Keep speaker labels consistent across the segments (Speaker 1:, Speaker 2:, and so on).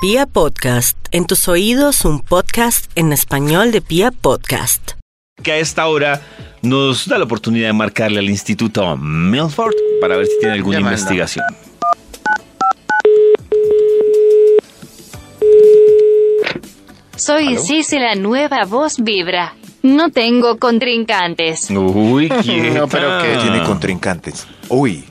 Speaker 1: Pia Podcast, en tus oídos un podcast en español de Pia Podcast.
Speaker 2: que a esta hora nos da la oportunidad de marcarle al Instituto Milford para ver si tiene alguna
Speaker 3: Llamando.
Speaker 2: investigación.
Speaker 4: Soy Cici, la nueva voz vibra. No tengo contrincantes.
Speaker 2: Uy, quieta.
Speaker 3: No, pero que
Speaker 5: tiene contrincantes. Uy.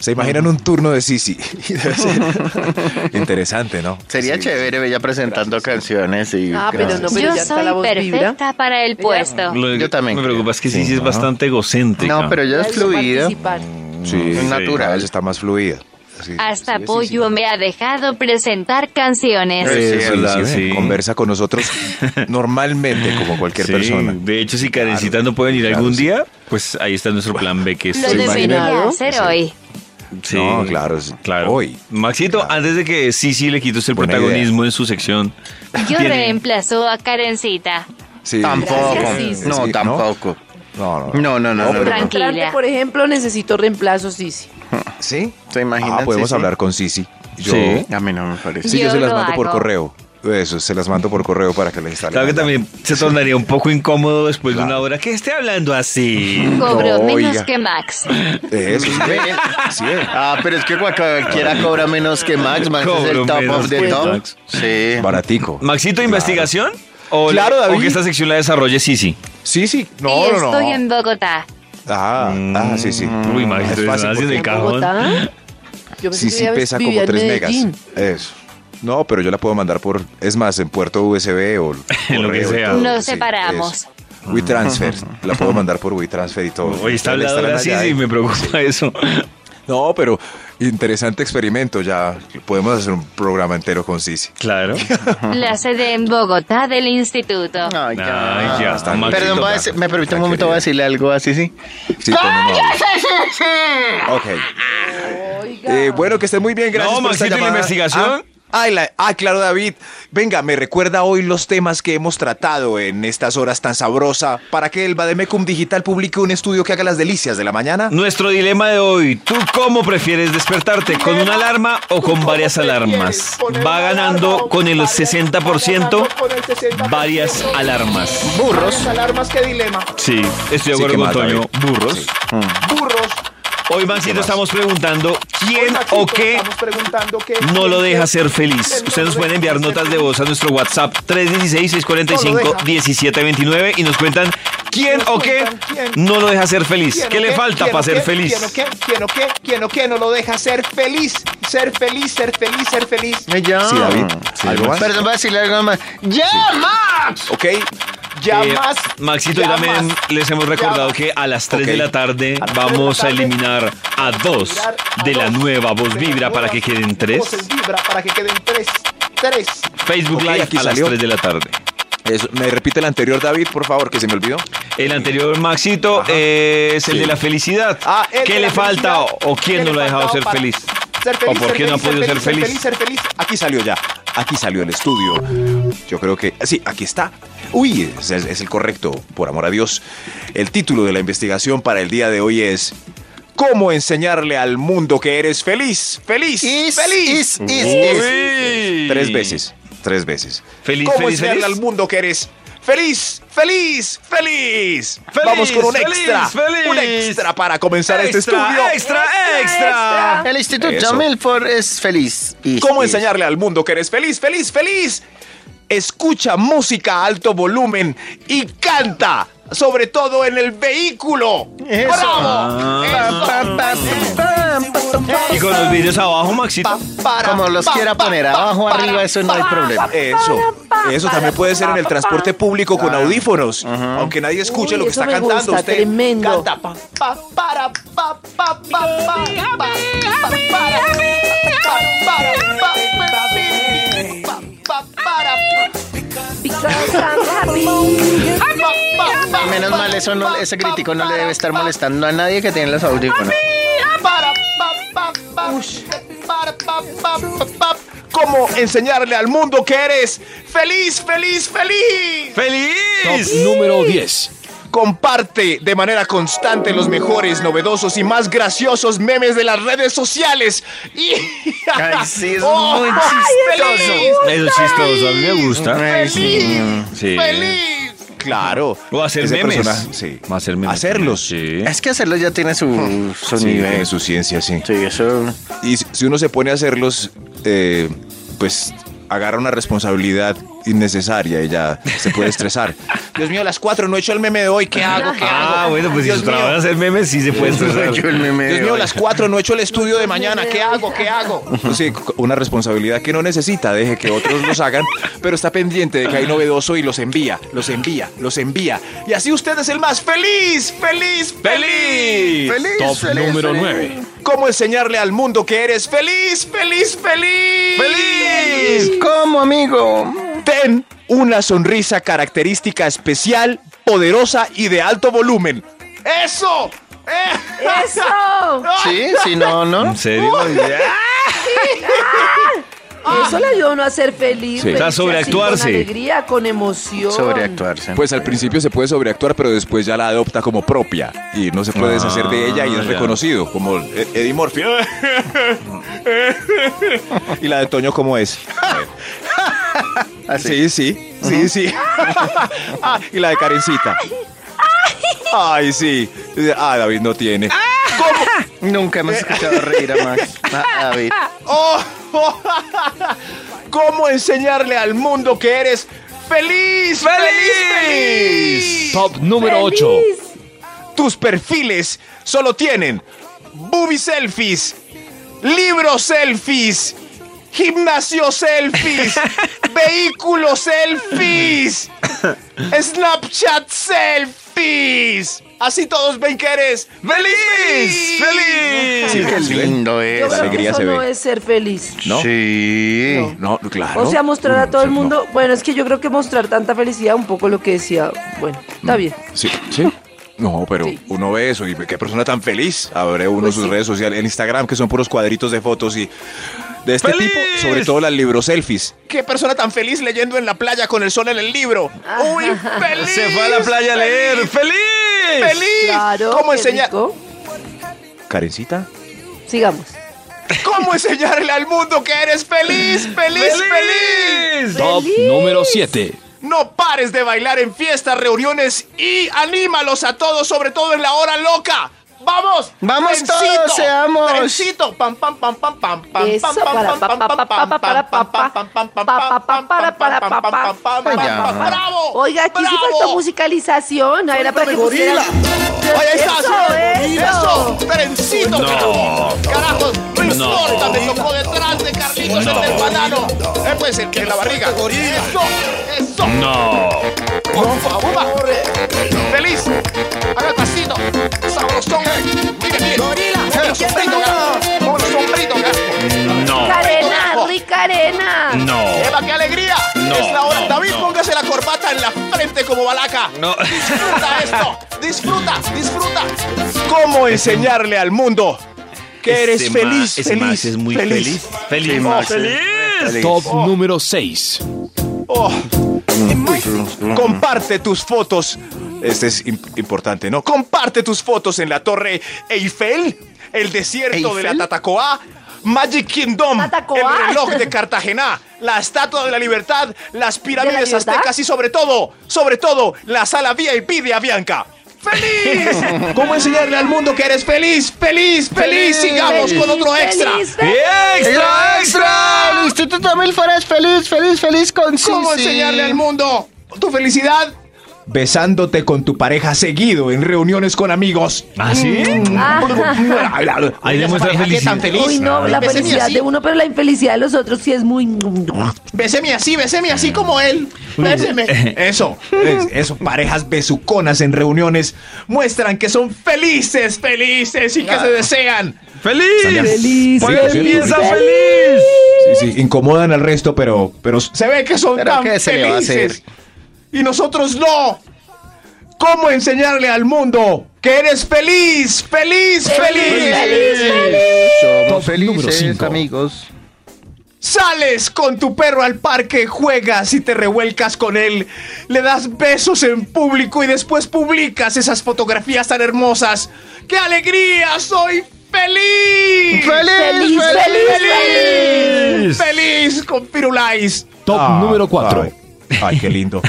Speaker 5: ¿Se imaginan un turno de Sisi? Interesante, ¿no?
Speaker 3: Sería
Speaker 5: Sí,
Speaker 3: chévere ella presentando canciones y
Speaker 6: Ah, pero no, pero
Speaker 4: Yo
Speaker 6: ya
Speaker 4: soy
Speaker 6: la voz vibra.
Speaker 4: perfecta para el puesto.
Speaker 2: Lo-
Speaker 3: Yo también
Speaker 2: Me preocupa es que sí,
Speaker 5: Sí,
Speaker 2: sí es
Speaker 5: ¿no?
Speaker 2: bastante egocéntrica.
Speaker 3: No, pero ella es fluida.
Speaker 5: Sí,
Speaker 3: Es natural.
Speaker 5: Cada vez está más fluida. Sí,
Speaker 4: Hasta
Speaker 5: sí, sí,
Speaker 4: Pollo
Speaker 5: sí.
Speaker 4: me ha dejado presentar canciones.
Speaker 3: Sí, es
Speaker 5: sí,
Speaker 2: verdad,
Speaker 5: sí,
Speaker 2: sí.
Speaker 5: Conversa con nosotros normalmente, como cualquier
Speaker 2: Sí,
Speaker 5: persona.
Speaker 2: De hecho, si Karencita no puede venir
Speaker 5: claro,
Speaker 2: algún
Speaker 5: sí.
Speaker 2: día, pues ahí está nuestro plan B, que es...
Speaker 4: Lo
Speaker 5: ¿Se
Speaker 4: debería hacer
Speaker 5: Sí.
Speaker 4: hoy.
Speaker 2: Sí,
Speaker 5: No, claro,
Speaker 2: claro.
Speaker 5: hoy.
Speaker 2: Maxito,
Speaker 5: Claro.
Speaker 2: antes de que sí, sí le quites el
Speaker 5: Buena
Speaker 2: protagonismo en su sección.
Speaker 4: Yo
Speaker 2: tiene-
Speaker 4: reemplazo a Karencita.
Speaker 5: Sí,
Speaker 3: Tampoco.
Speaker 6: Gracias, sí,
Speaker 3: No,
Speaker 5: sí,
Speaker 3: tampoco.
Speaker 5: No, no.
Speaker 3: No, no, no, no,
Speaker 5: pero-
Speaker 3: no.
Speaker 4: Tranquila.
Speaker 6: Por ejemplo, necesito reemplazo, Sisi.
Speaker 5: ¿Sí?
Speaker 3: ¿Se imaginan?
Speaker 5: Ah, podemos hablar con Sisi. Yo,
Speaker 2: Sí.
Speaker 3: A mí no me parece.
Speaker 5: Sí, yo,
Speaker 4: Yo
Speaker 5: se las mando por correo. Eso, se las mando por correo para que les instalen.
Speaker 2: Claro que también se tornaría un poco incómodo después de una hora que esté hablando así.
Speaker 4: Cobro
Speaker 5: No,
Speaker 4: menos
Speaker 5: oiga.
Speaker 4: que Max.
Speaker 5: Eso, sí. sí, eh.
Speaker 3: Ah, pero es que cualquiera cobra menos que Max. Max es
Speaker 2: Cobro
Speaker 3: el top of the top.
Speaker 2: Max.
Speaker 3: Sí.
Speaker 5: Baratico.
Speaker 2: Maxito,
Speaker 5: Claro.
Speaker 2: ¿investigación? ¿O,
Speaker 5: Claro,
Speaker 2: o
Speaker 5: David.
Speaker 2: que esta sección la desarrolle Sisi?
Speaker 5: Sí, sí. No,
Speaker 4: y
Speaker 5: no, no.
Speaker 4: estoy en Bogotá.
Speaker 5: Ah, ah, sí, sí.
Speaker 2: Uy, Maxito,
Speaker 5: Es
Speaker 2: es
Speaker 5: fácil
Speaker 2: en el cajón.
Speaker 6: Bogotá. Yo pensé
Speaker 5: Sí,
Speaker 6: que
Speaker 5: sí pesa como
Speaker 6: en
Speaker 5: 3 megas. Eso. No, pero yo la puedo mandar por, es más, en puerto USB o
Speaker 2: En lo que sea.
Speaker 5: todo,
Speaker 4: Nos
Speaker 5: sí,
Speaker 4: separamos.
Speaker 5: eso. WeTransfer, la puedo mandar por WeTransfer y todo.
Speaker 2: Oye, está hablando así, sí,
Speaker 5: y-
Speaker 2: me preocupa eso.
Speaker 5: No, pero interesante experimento, ya podemos hacer un programa entero con Sisi.
Speaker 2: Claro.
Speaker 4: La sede en Bogotá del instituto.
Speaker 3: Ay, ya.
Speaker 2: Ay, ya está, Maxito.
Speaker 3: Perdón, voy a decir- me permite un momento, voy a decirle algo así, sí.
Speaker 5: Sí. Ok. Eh, bueno, que esté muy bien, gracias
Speaker 2: No,
Speaker 5: por esta
Speaker 2: Maxito, ¿y la investigación?
Speaker 5: Ah, ay, la- ah, claro, David. Venga, me recuerda hoy los temas que hemos tratado en estas horas tan sabrosa para que el Bademecum Digital publique un estudio que haga las delicias de la mañana.
Speaker 2: Nuestro dilema de hoy, ¿tú cómo prefieres despertarte? ¿Con una alarma o con varias alarmas? Va ganando con el 60% varias alarmas.
Speaker 3: Burros.
Speaker 7: alarmas, qué dilema.
Speaker 2: Sí, estoy de acuerdo
Speaker 5: ¿qué
Speaker 2: con Toño. Burros.
Speaker 5: Sí.
Speaker 7: Burros.
Speaker 2: Hoy, Maxito, estamos preguntando quién
Speaker 7: Maxito,
Speaker 2: o qué
Speaker 7: estamos preguntando qué-
Speaker 2: no lo deja ser feliz. Ustedes nos pueden enviar notas de voz a nuestro WhatsApp 316-645-1729 y nos cuentan quién
Speaker 7: Nos
Speaker 2: o qué no lo deja ser feliz.
Speaker 7: ¿Quién
Speaker 2: ¿Qué le
Speaker 7: qué?
Speaker 2: falta
Speaker 7: ¿Quién
Speaker 2: para ser
Speaker 7: qué?
Speaker 2: feliz?
Speaker 7: ¿Quién o qué? ¿Quién o qué? ¿Quién o qué no lo deja ser feliz? Ser feliz, ser feliz, ser feliz.
Speaker 3: Ya.
Speaker 5: Sí, David. ¿Algo más?
Speaker 3: Perdón, voy a decirle algo más. ¡Ya, Max!
Speaker 5: Ok.
Speaker 7: Ya
Speaker 2: Eh,
Speaker 7: más.
Speaker 2: Maxito, y también
Speaker 7: más.
Speaker 2: les hemos recordado que a las 3 de la tarde
Speaker 7: A
Speaker 2: vamos a eliminar a dos
Speaker 7: a
Speaker 2: de la
Speaker 7: dos
Speaker 2: nueva voz vibra para que queden tres.
Speaker 7: Vibra para que queden tres. Tres.
Speaker 2: Facebook
Speaker 5: Ok,
Speaker 2: Live
Speaker 5: aquí
Speaker 2: a las
Speaker 5: salió.
Speaker 2: 3 de la tarde.
Speaker 5: Eso, ¿Me repite el anterior, David, por favor, que se me olvidó?
Speaker 2: El anterior, Maxito, eh, es el
Speaker 5: Sí.
Speaker 2: de la felicidad.
Speaker 7: Ah,
Speaker 2: ¿Qué le falta o, quién
Speaker 7: ¿Qué
Speaker 2: no lo ha dejado ser feliz?
Speaker 7: Ser feliz,
Speaker 2: ¿O por
Speaker 7: ser
Speaker 2: qué no ha podido ser
Speaker 7: ser
Speaker 2: feliz?
Speaker 7: feliz, ser feliz.
Speaker 5: Aquí salió ya. Aquí salió el estudio. Yo creo que. Sí, aquí está. Uy, es, es- es el correcto, por amor a Dios. El título de la investigación para el día de hoy es. ¿Cómo enseñarle al mundo que eres feliz? ¡Feliz!
Speaker 3: Is,
Speaker 5: ¡Feliz!
Speaker 3: is, is, is.
Speaker 2: Uy.
Speaker 5: Tres veces. Tres veces.
Speaker 2: Feliz,
Speaker 5: ¿Cómo
Speaker 2: feliz,
Speaker 5: enseñarle
Speaker 2: feliz.
Speaker 5: al mundo que eres feliz? ¡Feliz! ¡Feliz!
Speaker 2: Feliz,
Speaker 5: Vamos con un
Speaker 2: feliz,
Speaker 5: extra.
Speaker 2: feliz.
Speaker 5: Un extra para comenzar este
Speaker 2: Extra,
Speaker 5: estudio.
Speaker 2: extra, extra.
Speaker 3: El Instituto
Speaker 5: Eso.
Speaker 3: Milford es feliz.
Speaker 5: ¿Cómo enseñarle al mundo que eres feliz, feliz, feliz? Escucha música a alto volumen y canta, sobre todo en el vehículo.
Speaker 3: Eso.
Speaker 5: ¡Bravo!
Speaker 2: Ah.
Speaker 3: Pa,
Speaker 2: Y con los vídeos abajo, Maxito.
Speaker 3: Como los quiera poner, abajo, arriba, eso no hay problema.
Speaker 5: Eso, eso también puede ser en el transporte público con audífonos, aunque nadie escuche lo que
Speaker 6: eso
Speaker 5: está cantando. Usted
Speaker 6: tremendo.
Speaker 5: canta, pa,
Speaker 7: pa, para, pa, pa, pa, pa, pa, pa, para, pa, para, pa, pa, pa, para,
Speaker 6: Because I'm happy.
Speaker 7: pa, pa, pa,
Speaker 3: Menos mal, eso no, ese crítico no le debe estar molestando a nadie que tiene los audífonos.
Speaker 5: ¿Cómo enseñarle al mundo que eres feliz, feliz, feliz?
Speaker 2: ¡Feliz!
Speaker 8: Top número 10.
Speaker 5: comparte de manera constante los mejores, novedosos y más graciosos memes de las redes sociales. Y...
Speaker 3: Ay, sí, es
Speaker 5: ¡Oh!
Speaker 3: muy chistoso.
Speaker 2: Eso es chistoso, a mí me gusta.
Speaker 5: ¡Feliz!
Speaker 2: Sí.
Speaker 5: ¡Feliz! Claro.
Speaker 2: O hacer
Speaker 5: Ese
Speaker 2: memes.
Speaker 5: persona- sí.
Speaker 2: O hacer memes
Speaker 5: Hacerlos.
Speaker 2: Sí.
Speaker 3: Es que hacerlo ya tiene su, su
Speaker 7: Sí,
Speaker 3: nivel.
Speaker 7: tiene su ciencia, sí.
Speaker 3: Sí, eso.
Speaker 7: Y si si uno se pone a hacerlos, eh, pues agarra una responsabilidad innecesaria y ya se puede estresar.
Speaker 5: Dios mío, a las cuatro no he hecho el meme de hoy. ¿Qué hago? ¿Qué hago?
Speaker 2: Ah, bueno, pues si
Speaker 5: Dios
Speaker 2: su trabajo
Speaker 5: mío.
Speaker 2: es hacer memes, sí se puede estresar.
Speaker 3: El meme
Speaker 5: Dios mío, a las cuatro no he hecho el estudio de mañana. ¿Qué hago? ¿Qué hago?
Speaker 7: Sí, una responsabilidad que no necesita, deje que otros los hagan, pero está pendiente de que hay novedoso y los envía, los envía, los envía.
Speaker 5: Y así usted es el más feliz, feliz, feliz.
Speaker 3: Feliz,
Speaker 8: Top
Speaker 3: feliz,
Speaker 8: número
Speaker 3: feliz.
Speaker 8: 9.
Speaker 5: ¿Cómo enseñarle al mundo que eres feliz, feliz, feliz?
Speaker 3: ¡Feliz! ¿Cómo, amigo?
Speaker 5: Ten una sonrisa característica especial, poderosa y de alto volumen. ¡Eso! ¡Eh!
Speaker 6: ¡Eso!
Speaker 3: Sí, si no, ¿no?
Speaker 2: ¿En serio?
Speaker 6: Eso le ayuda a uno a ser feliz.
Speaker 7: Sí.
Speaker 2: O sea,
Speaker 6: así,
Speaker 2: sobreactuarse.
Speaker 6: Con alegría, con emoción.
Speaker 3: Sobreactuarse.
Speaker 7: Pues al principio se puede sobreactuar, pero después ya la adopta como propia y no se puede deshacer de ella y es
Speaker 2: ya.
Speaker 7: reconocido como E- Eddie Murphy. y la de Toño cómo es. Sí, sí, sí, sí. Ah, y la de Karencita. Ay, sí. Ah, David no tiene.
Speaker 3: Nunca hemos escuchado reír a Max. A David.
Speaker 5: ¡Oh! ¿Cómo enseñarle al mundo que eres feliz, feliz, feliz?
Speaker 8: Top número 8.
Speaker 6: ¡Feliz!
Speaker 5: Tus perfiles solo tienen booby selfies, libro selfies, gimnasio selfies, vehículo selfies, Snapchat selfies. Así todos ven que eres feliz, feliz.
Speaker 3: Sí, qué lindo
Speaker 6: Yo
Speaker 3: es.
Speaker 6: creo que
Speaker 7: alegría
Speaker 6: eso
Speaker 7: se
Speaker 6: no es ser feliz.
Speaker 7: ¿No?
Speaker 3: Sí.
Speaker 7: No, claro.
Speaker 6: O sea, mostrar a todo el
Speaker 7: No.
Speaker 6: mundo. Bueno, es que yo creo que mostrar tanta felicidad, un poco lo que decía. Bueno, está bien.
Speaker 7: Sí, sí. No, pero
Speaker 6: Sí.
Speaker 7: uno ve eso y ve qué persona tan feliz. Abre uno
Speaker 6: Pues
Speaker 7: sus
Speaker 6: sí.
Speaker 7: redes sociales en Instagram que son puros cuadritos de fotos y de este
Speaker 2: ¡Feliz!
Speaker 7: tipo, sobre todo las libro selfies.
Speaker 5: Qué persona tan feliz leyendo en la playa con el sol en el libro. ¡Uy, feliz!
Speaker 2: Se fue a la playa a leer. ¡Feliz!
Speaker 5: ¡Feliz!
Speaker 6: Claro.
Speaker 5: ¿Cómo enseñar?
Speaker 7: Karencita.
Speaker 6: Sigamos.
Speaker 5: ¿Cómo enseñarle al mundo que eres feliz, feliz, feliz?
Speaker 8: Top
Speaker 6: ¡Feliz!
Speaker 8: número 7.
Speaker 5: No pares de bailar en fiestas, reuniones y anímalos a todos, sobre todo en la hora loca. ¡Vamos!
Speaker 3: ¡Vamos
Speaker 5: Trencito,
Speaker 3: todos, seamos!
Speaker 5: Trencito. Pam, pam, pam, pam, pam, pam,
Speaker 6: Eso,
Speaker 5: pam, pam,
Speaker 6: para,
Speaker 5: pam,
Speaker 6: pa,
Speaker 5: pam,
Speaker 6: pa,
Speaker 5: pam,
Speaker 6: pa,
Speaker 5: pam, pam,
Speaker 6: pa,
Speaker 5: pam,
Speaker 6: pa,
Speaker 5: pam, pam, ¡Bravo!
Speaker 6: Oiga, aquí sí faltó musicalización. A ver, para que pusieran.
Speaker 5: ¡Ahí estás!
Speaker 6: Eso,
Speaker 5: ¡Eso! ¡Trencito!
Speaker 2: No.
Speaker 5: ¡Carajos! ¡No
Speaker 2: No.
Speaker 5: importa! ¡Me tocó detrás de Carlitos en el banano! ¡Eh, pues, en, en la barriga! ¡Eso! ¡Eso!
Speaker 2: No.
Speaker 5: ¡Por favor! ¡Feliz! ¡Haga el pasito! ¡Sabrosón! ¡Mire, mire! ¡Mueve los sombritos, gato! ¡Mueve los sombritos, gato!
Speaker 2: No.
Speaker 6: Carena, rica arena.
Speaker 2: No.
Speaker 5: ¡Eva, qué alegría!
Speaker 2: No,
Speaker 5: es la hora.
Speaker 2: no,
Speaker 5: David,
Speaker 2: no.
Speaker 5: póngase la corbata en la frente como balaca.
Speaker 2: No.
Speaker 5: Disfruta esto. Disfruta, disfruta. ¿Cómo enseñarle al mundo que eres feliz,
Speaker 2: ese
Speaker 5: feliz,
Speaker 2: Max es muy feliz. Feliz.
Speaker 3: Sí, Max,
Speaker 2: feliz.
Speaker 3: Feliz.
Speaker 8: Top número 6.
Speaker 5: Oh. Comparte tus fotos.
Speaker 7: Este es imp- importante, ¿no?
Speaker 5: Comparte tus fotos en la Torre Eiffel, el desierto de la. Tatacoa, Magic Kingdom,
Speaker 6: ¿Tatacoa?
Speaker 5: el reloj de Cartagena, la Estatua de la Libertad, las pirámides
Speaker 6: libertad?
Speaker 5: aztecas y sobre todo, sobre todo, la sala VIP de Avianca. ¡Feliz! ¿Cómo enseñarle al mundo que eres feliz, feliz, feliz? Sigamos con otro extra.
Speaker 6: Feliz, feliz.
Speaker 3: ¡Extra, extra! El Instituto Milford es feliz, feliz, feliz con
Speaker 5: ¿Cómo
Speaker 3: Sisi.
Speaker 5: enseñarle al mundo tu felicidad? Besándote con tu pareja seguido en reuniones con amigos.
Speaker 2: ¿Ah, sí? Ahí demuestra
Speaker 5: Esa pareja que es tan
Speaker 2: felicidad.
Speaker 5: feliz.
Speaker 6: Uy, no, la
Speaker 5: Béseme
Speaker 6: felicidad
Speaker 5: así.
Speaker 6: de uno, pero la infelicidad de los otros sí es muy.
Speaker 5: Béseme así, béseme así como él. Béseme. Eso, es- eso, parejas besuconas en reuniones muestran que son felices, felices y que se desean.
Speaker 2: ¡Feliz!
Speaker 6: Feliz,
Speaker 2: ahí
Speaker 6: feliz,
Speaker 2: empieza
Speaker 6: feliz.
Speaker 2: feliz.
Speaker 5: Sí, sí, incomodan al resto, pero, pero se ve que son
Speaker 3: ¿Pero
Speaker 5: tan
Speaker 3: qué se le va a
Speaker 5: felices.
Speaker 3: hacer?
Speaker 5: Y nosotros no. ¿Cómo enseñarle al mundo que eres feliz, feliz, feliz?
Speaker 6: feliz, feliz.
Speaker 3: Somos
Speaker 8: Top número
Speaker 3: felices,
Speaker 8: cinco.
Speaker 3: amigos.
Speaker 5: Sales con tu perro al parque, juegas y te revuelcas con él, le das besos en público y después publicas esas fotografías tan hermosas. ¡Qué alegría! ¡Soy feliz!
Speaker 3: ¡Feliz,
Speaker 6: Feliz,
Speaker 3: feliz!
Speaker 5: ¡Feliz! ¡Feliz con Firulais!
Speaker 8: Top número cuatro.
Speaker 5: Ay, qué lindo.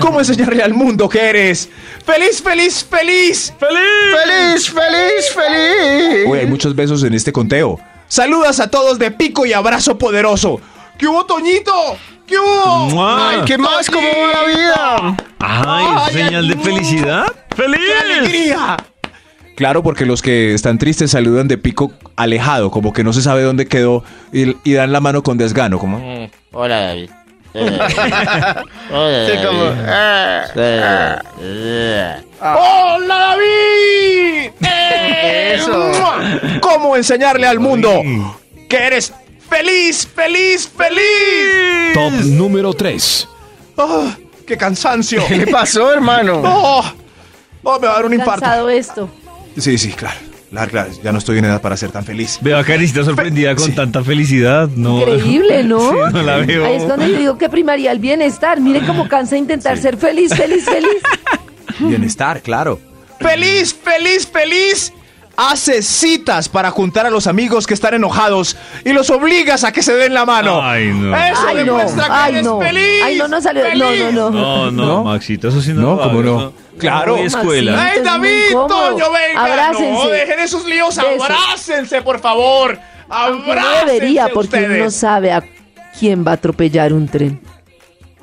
Speaker 5: ¿Cómo enseñarle al mundo que eres? ¡Feliz, feliz, feliz!
Speaker 3: ¡Feliz, feliz, feliz!
Speaker 5: Uy, hay muchos besos en este conteo. Saludas a todos de pico y abrazo poderoso. ¿Qué hubo, Toñito? ¿Qué hubo?
Speaker 2: ¡Mua!
Speaker 3: Ay, ¿qué más? ¿Cómo va la vida?
Speaker 2: Ay, ¿es
Speaker 5: Ay,
Speaker 2: señal de felicidad.
Speaker 5: ¡Qué
Speaker 2: ¡Feliz!
Speaker 5: alegría! Claro, porque los que están tristes saludan de pico alejado, como que no se sabe dónde quedó y, y dan la mano con desgano, como...
Speaker 9: Mm, Hola, David. Eh,
Speaker 3: Sí, como... Ah,
Speaker 9: Eh, eh.
Speaker 5: ¡Hola, David!
Speaker 3: Eso.
Speaker 5: ¡Mua! ¿Cómo enseñarle al mundo que eres feliz, feliz, feliz?
Speaker 8: Top número 3.
Speaker 5: ¡Ah! ¡Qué cansancio!
Speaker 3: ¿Qué le pasó, hermano?
Speaker 5: ¡Oh! ¡Oh, me va a dar un infarto!
Speaker 6: Cansado esto.
Speaker 5: Sí, sí, claro. Claro, claro, ya no estoy en edad para ser tan feliz.
Speaker 2: Veo a Karencita sorprendida con
Speaker 5: Sí.
Speaker 2: tanta felicidad. No,
Speaker 6: Increíble, ¿no?
Speaker 2: Sí, no la veo.
Speaker 6: Ahí es donde yo digo que primaría el bienestar. Mire cómo cansa intentar ser feliz, feliz, feliz.
Speaker 5: Bienestar, claro. ¡Feliz, feliz, feliz! Haces citas para juntar a los amigos que están enojados y los obligas a que se den la mano.
Speaker 2: Ay, no.
Speaker 5: Eso
Speaker 6: Ay, no.
Speaker 5: demuestra que
Speaker 6: Ay,
Speaker 5: eres
Speaker 6: no.
Speaker 5: feliz.
Speaker 6: Ay, no, no salió. No,
Speaker 5: feliz.
Speaker 6: no, no.
Speaker 2: No, no,
Speaker 5: ¿No?
Speaker 2: Maxito, eso sí no.
Speaker 5: No,
Speaker 2: lo
Speaker 5: ¿cómo
Speaker 2: hagas,
Speaker 5: no? Claro.
Speaker 2: Escuela.
Speaker 6: Maxito.
Speaker 5: ¡Ey,
Speaker 6: es muy
Speaker 5: David! ¡Toño, venga!
Speaker 6: Abrácense.
Speaker 5: No, dejen esos líos,
Speaker 6: Besos.
Speaker 5: abrácense, por favor.
Speaker 6: Aunque no
Speaker 5: Abrácense
Speaker 6: debería, porque uno no
Speaker 5: ustedes.
Speaker 6: sabe a quién va a atropellar un tren.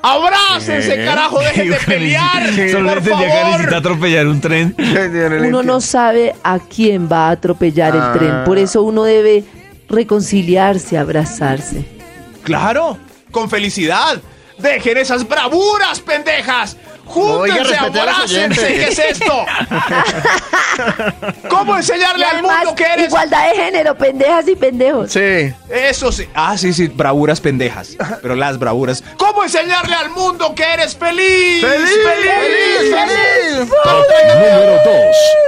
Speaker 5: ¡Abrácense, carajo! ¡Dejen de pelear!
Speaker 2: Solo
Speaker 5: ¡Por
Speaker 2: entendía que necesita
Speaker 5: favor!
Speaker 2: atropellar un tren.
Speaker 6: Uno no sabe a quién va a atropellar
Speaker 3: Ah.
Speaker 6: el tren. Por eso uno debe reconciliarse, abrazarse.
Speaker 5: ¡Claro! ¡Con felicidad! ¡Dejen esas bravuras, pendejas! ¡Júntense,
Speaker 3: respete a los
Speaker 5: abrácense!
Speaker 3: oyentes.
Speaker 5: ¿Qué es esto? ¿Cómo enseñarle
Speaker 6: Y
Speaker 5: al
Speaker 6: además,
Speaker 5: mundo que eres?
Speaker 6: igualdad de género, pendejas y pendejos.
Speaker 3: Sí.
Speaker 5: Eso sí. Ah, sí, sí, bravuras pendejas. Pero las bravuras. ¿Cómo enseñarle al mundo que eres feliz?
Speaker 3: ¡Feliz, feliz, feliz!
Speaker 8: Top número 2.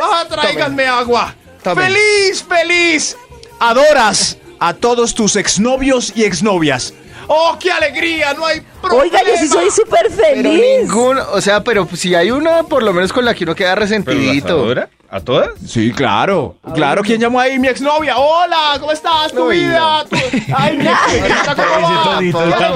Speaker 5: Ah, tráiganme agua.
Speaker 3: Tome.
Speaker 5: Feliz, feliz. Adoras a todos tus exnovios y exnovias. ¡Oh, qué alegría! No hay problema.
Speaker 6: Oiga, yo sí soy súper
Speaker 3: Pero
Speaker 6: feliz.
Speaker 3: ninguno, o sea, pero si hay una, por lo menos con la que uno queda resentidito.
Speaker 2: ¿A todas?
Speaker 5: Sí, claro. Claro, ¿quién llamó ahí? Mi exnovia. Hola, ¿cómo estás? ¿Tu
Speaker 3: Uy,
Speaker 5: vida? ¿Tu- Ay, mi exnovia,
Speaker 2: tan
Speaker 5: Buenos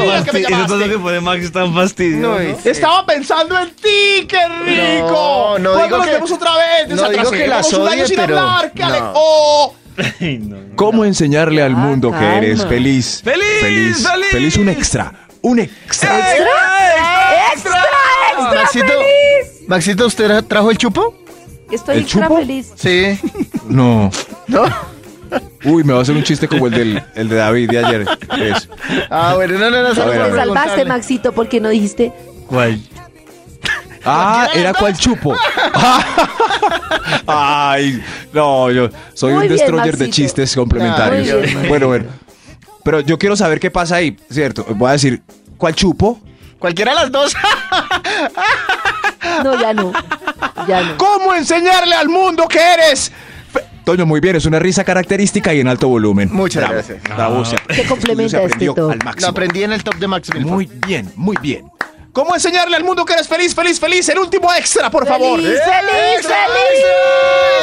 Speaker 5: días, que
Speaker 2: pone Max es tan fastidioso.
Speaker 3: No,
Speaker 5: Estaba pensando en ti, qué rico.
Speaker 3: No, no
Speaker 5: ¿Cuándo
Speaker 3: digo
Speaker 5: nos
Speaker 3: que-
Speaker 5: vemos otra vez?
Speaker 3: no digo que las
Speaker 5: un año
Speaker 3: odie,
Speaker 5: sin
Speaker 3: pero-
Speaker 5: hablar. ¡Qué ale-
Speaker 3: no.
Speaker 5: ¡Oh!
Speaker 2: Ay, no, no.
Speaker 5: ¿Cómo enseñarle al mundo que eres feliz?
Speaker 2: ¡Feliz,
Speaker 5: Feliz.
Speaker 2: feliz!
Speaker 5: Feliz un extra. Un extra.
Speaker 6: ¡Extra! ¡Extra!
Speaker 3: Maxito,
Speaker 6: feliz!
Speaker 3: Maxito, ¿usted trajo el chupo?
Speaker 6: Estoy
Speaker 5: ¿El
Speaker 6: extra
Speaker 5: chupo?
Speaker 6: feliz.
Speaker 3: Sí.
Speaker 5: No.
Speaker 3: ¿No?
Speaker 5: Uy, me va a hacer un chiste como el, del, el de David de ayer. Eso.
Speaker 3: Ah, bueno, no, no, no. solo
Speaker 5: ver,
Speaker 6: Te salvaste. Maxito, porque no dijiste.
Speaker 2: ¿Cuál?
Speaker 5: Ah, era cual chupo. Ay, no, yo soy
Speaker 6: Muy
Speaker 5: un
Speaker 6: bien,
Speaker 5: destroyer de chistes complementarios.
Speaker 6: Bien,
Speaker 5: bueno, bueno. Pero yo quiero saber qué pasa ahí, ¿cierto? Voy a decir, ¿cuál chupo?
Speaker 3: Cualquiera de las dos.
Speaker 6: No, ya no. Ya no.
Speaker 5: ¿Cómo enseñarle al mundo que eres? Toño, muy bien, es una risa característica y en alto volumen.
Speaker 3: Muchas
Speaker 5: Bravo,
Speaker 3: gracias.
Speaker 5: Bravo, se-
Speaker 6: Se complementa
Speaker 5: se
Speaker 6: este top.
Speaker 5: al
Speaker 3: Lo
Speaker 5: máximo.
Speaker 3: aprendí en el top de Max Milford.
Speaker 5: Muy bien, muy bien. ¿Cómo enseñarle al mundo que eres feliz, feliz, feliz? El último extra, por favor.
Speaker 6: ¡Feliz, feliz,
Speaker 3: ¡Extra,
Speaker 6: feliz!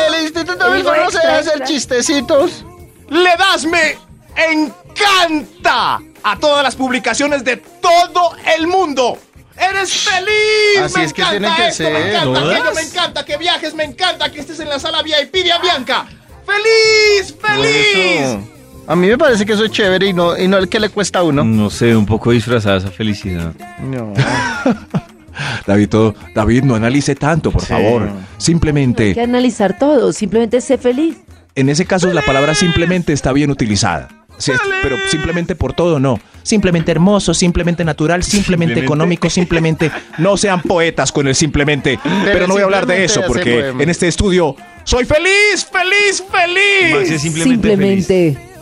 Speaker 3: El Instituto Milford no se hacer chistecitos.
Speaker 5: Le das me encanta a todas las publicaciones de todo el mundo. ¡Eres feliz!
Speaker 3: Así
Speaker 5: me
Speaker 3: es que
Speaker 5: encanta
Speaker 3: tienen que
Speaker 5: esto, me encanta
Speaker 2: ¿Todas?
Speaker 5: aquello, me encanta que viajes, me encanta que estés en la sala VIP de Avianca. ¡Feliz, feliz!
Speaker 3: Eso. A mí me parece que eso es chévere y no, y no el que le cuesta a uno.
Speaker 2: No sé, un poco disfrazada esa felicidad.
Speaker 3: No.
Speaker 5: David, todo, David, no analice tanto, por
Speaker 3: Sí.
Speaker 5: favor.
Speaker 6: Hay
Speaker 5: Simplemente,
Speaker 6: que analizar todo. Simplemente sé feliz.
Speaker 5: en ese caso, la palabra simplemente está bien utilizada. Sí, pero simplemente por todo no. Simplemente hermoso, simplemente natural, simplemente,
Speaker 2: Simplemente.
Speaker 5: económico, simplemente. No sean poetas con el simplemente. Pero, no voy a hablar de eso porque en este estudio soy feliz, feliz, feliz.
Speaker 2: Max es simplemente, feliz.
Speaker 6: Simplemente feliz.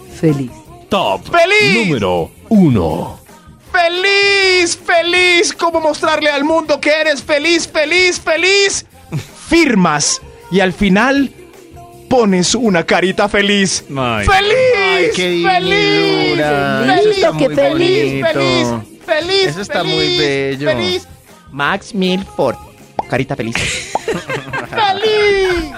Speaker 8: Top
Speaker 5: ¡Feliz!
Speaker 8: número 1.
Speaker 5: Feliz, feliz. ¿Cómo mostrarle al mundo que eres feliz, feliz, feliz? Firmas y al final pones una carita feliz.
Speaker 2: Ay.
Speaker 5: ¡Feliz!
Speaker 3: Ay, qué
Speaker 5: feliz,
Speaker 6: feliz,
Speaker 3: Eso está
Speaker 6: qué
Speaker 3: muy
Speaker 6: feliz,
Speaker 3: bonito.
Speaker 5: feliz,
Speaker 3: Eso está muy bello.
Speaker 5: feliz. Max Milford. Carita feliz. ¡Feliz!